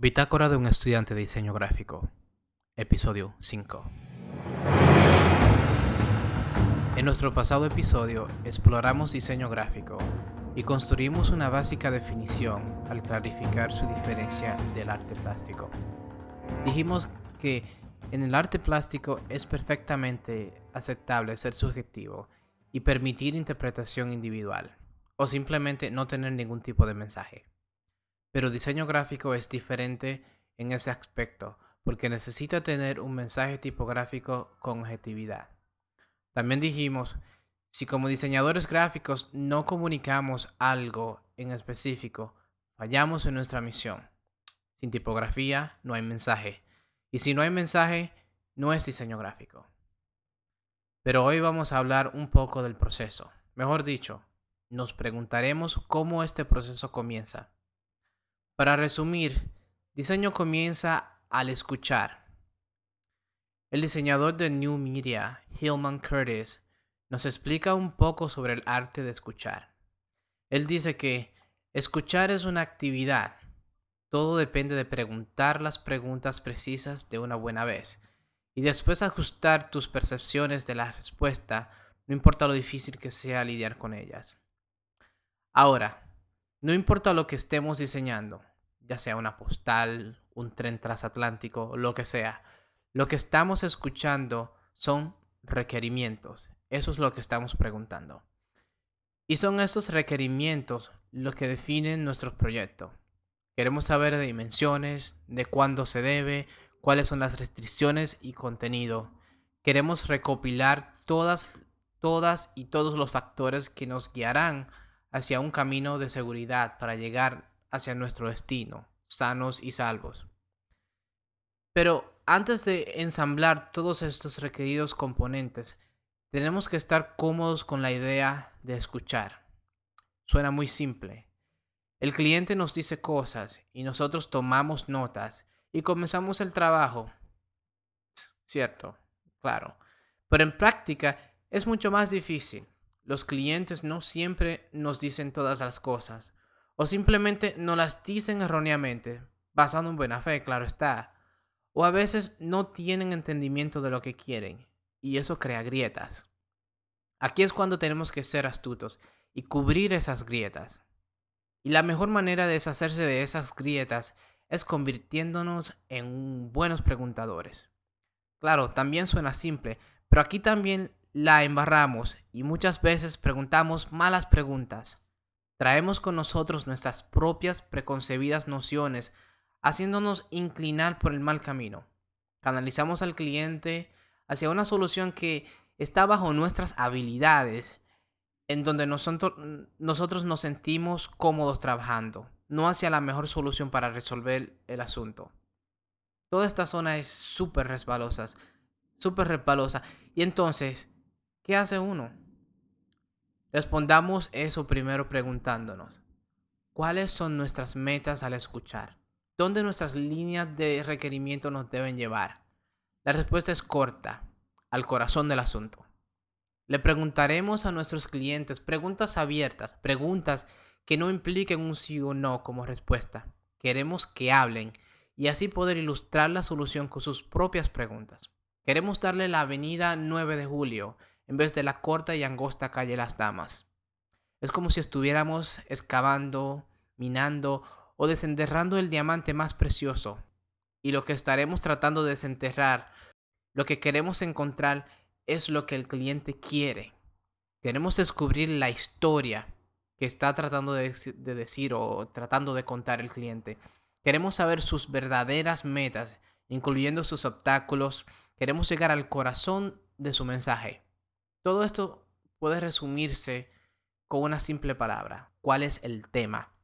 Bitácora de un estudiante de diseño gráfico, episodio 5. En nuestro pasado episodio exploramos diseño gráfico y construimos una básica definición al clarificar su diferencia del arte plástico. Dijimos que en el arte plástico es perfectamente aceptable ser subjetivo y permitir interpretación individual, o simplemente no tener ningún tipo de mensaje. Pero diseño gráfico es diferente en ese aspecto, porque necesita tener un mensaje tipográfico con objetividad. También dijimos, si como diseñadores gráficos no comunicamos algo en específico, fallamos en nuestra misión. Sin tipografía no hay mensaje. Y si no hay mensaje, no es diseño gráfico. Pero hoy vamos a hablar un poco del proceso. Mejor dicho, nos preguntaremos cómo este proceso comienza. Para resumir, diseño comienza al escuchar. El diseñador de New Media, Hillman Curtis, nos explica un poco sobre el arte de escuchar. Él dice que escuchar es una actividad. Todo depende de preguntar las preguntas precisas de una buena vez y después ajustar tus percepciones de la respuesta, no importa lo difícil que sea lidiar con ellas. Ahora, no importa lo que estemos diseñando, ya sea una postal, un tren transatlántico, lo que sea, lo que estamos escuchando son requerimientos. Eso es lo que estamos preguntando. Y son estos requerimientos los que definen nuestro proyecto. Queremos saber de dimensiones, de cuándo se debe, cuáles son las restricciones y contenido. Queremos recopilar todas, todas y todos los factores que nos guiarán hacia un camino de seguridad para llegar hacia nuestro destino, sanos y salvos. Pero antes de ensamblar todos estos requeridos componentes, tenemos que estar cómodos con la idea de escuchar. Suena muy simple. El cliente nos dice cosas y nosotros tomamos notas y comenzamos el trabajo. Cierto, claro. Pero en práctica es mucho más difícil. Los clientes no siempre nos dicen todas las cosas. O simplemente no las dicen erróneamente, basado en buena fe, claro está. O a veces no tienen entendimiento de lo que quieren. Y eso crea grietas. Aquí es cuando tenemos que ser astutos y cubrir esas grietas. Y la mejor manera de deshacerse de esas grietas es convirtiéndonos en buenos preguntadores. Claro, también suena simple, pero aquí también la embarramos y muchas veces preguntamos malas preguntas. Traemos con nosotros nuestras propias preconcebidas nociones, haciéndonos inclinar por el mal camino. Canalizamos al cliente hacia una solución que está bajo nuestras habilidades, en donde nosotros, nosotros nos sentimos cómodos trabajando no hacia la mejor solución para resolver el asunto. Toda esta zona es súper resbalosa, súper resbalosa. Y entonces, ¿qué hace uno? Respondamos eso primero preguntándonos, ¿cuáles son nuestras metas al escuchar? ¿Dónde nuestras líneas de requerimiento nos deben llevar? La respuesta es corta, al corazón del asunto. Le preguntaremos a nuestros clientes preguntas abiertas, preguntas que no impliquen un sí o no como respuesta. Queremos que hablen y así poder ilustrar la solución con sus propias preguntas. Queremos darle la avenida 9 de julio en vez de la corta y angosta calle Las Damas. Es como si estuviéramos excavando, minando o desenterrando el diamante más precioso. Y lo que estaremos tratando de desenterrar, lo que queremos encontrar es lo que el cliente quiere. Queremos descubrir la historia, que está tratando de, decir o tratando de contar el cliente. Queremos saber sus verdaderas metas, incluyendo sus obstáculos. Queremos llegar al corazón de su mensaje. Todo esto puede resumirse con una simple palabra. ¿Cuál es el tema?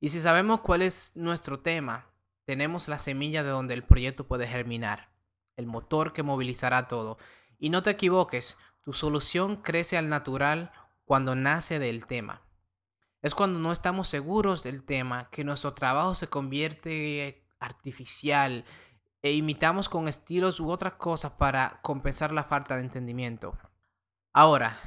Y si sabemos cuál es nuestro tema, tenemos la semilla de donde el proyecto puede germinar, el motor que movilizará todo. Y no te equivoques, tu solución crece al natural cuando nace del tema. Es cuando no estamos seguros del tema que nuestro trabajo se convierte artificial e imitamos con estilos u otras cosas para compensar la falta de entendimiento. Ahora,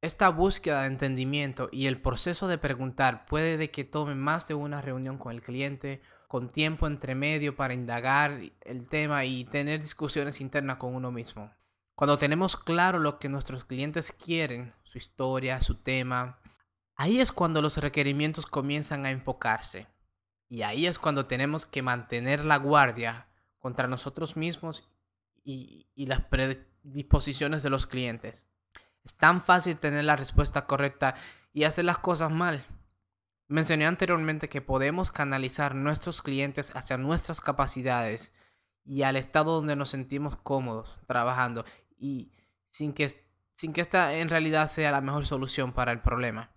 esta búsqueda de entendimiento y el proceso de preguntar puede de que tome más de una reunión con el cliente con tiempo entre medio para indagar el tema y tener discusiones internas con uno mismo. Cuando tenemos claro lo que nuestros clientes quieren, su historia, su tema, ahí es cuando los requerimientos comienzan a enfocarse. Y ahí es cuando tenemos que mantener la guardia contra nosotros mismos y, y las predisposiciones de los clientes. Es tan fácil tener la respuesta correcta y hacer las cosas mal. Mencioné anteriormente que podemos canalizar nuestros clientes hacia nuestras capacidades y al estado donde nos sentimos cómodos trabajando y sin que, sin que esta en realidad sea la mejor solución para el problema.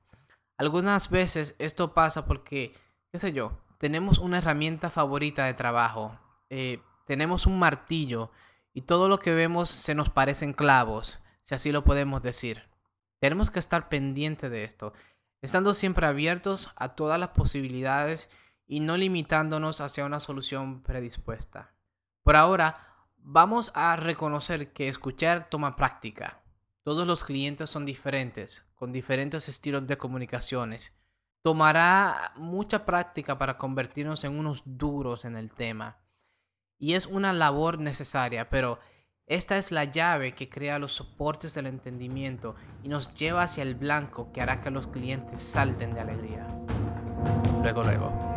Algunas veces esto pasa porque, qué sé yo, tenemos una herramienta favorita de trabajo, eh, tenemos un martillo y todo lo que vemos se nos parecen clavos, si así lo podemos decir. Tenemos que estar pendiente de esto estando siempre abiertos a todas las posibilidades y no limitándonos hacia una solución predispuesta. Por ahora, vamos a reconocer que escuchar toma práctica. Todos los clientes son diferentes, con diferentes estilos de comunicaciones. Tomará mucha práctica para convertirnos en unos duros en el tema. Y es una labor necesaria, pero esta es la llave que crea los soportes del entendimiento y nos lleva hacia el blanco que hará que los clientes salten de alegría. Luego, luego.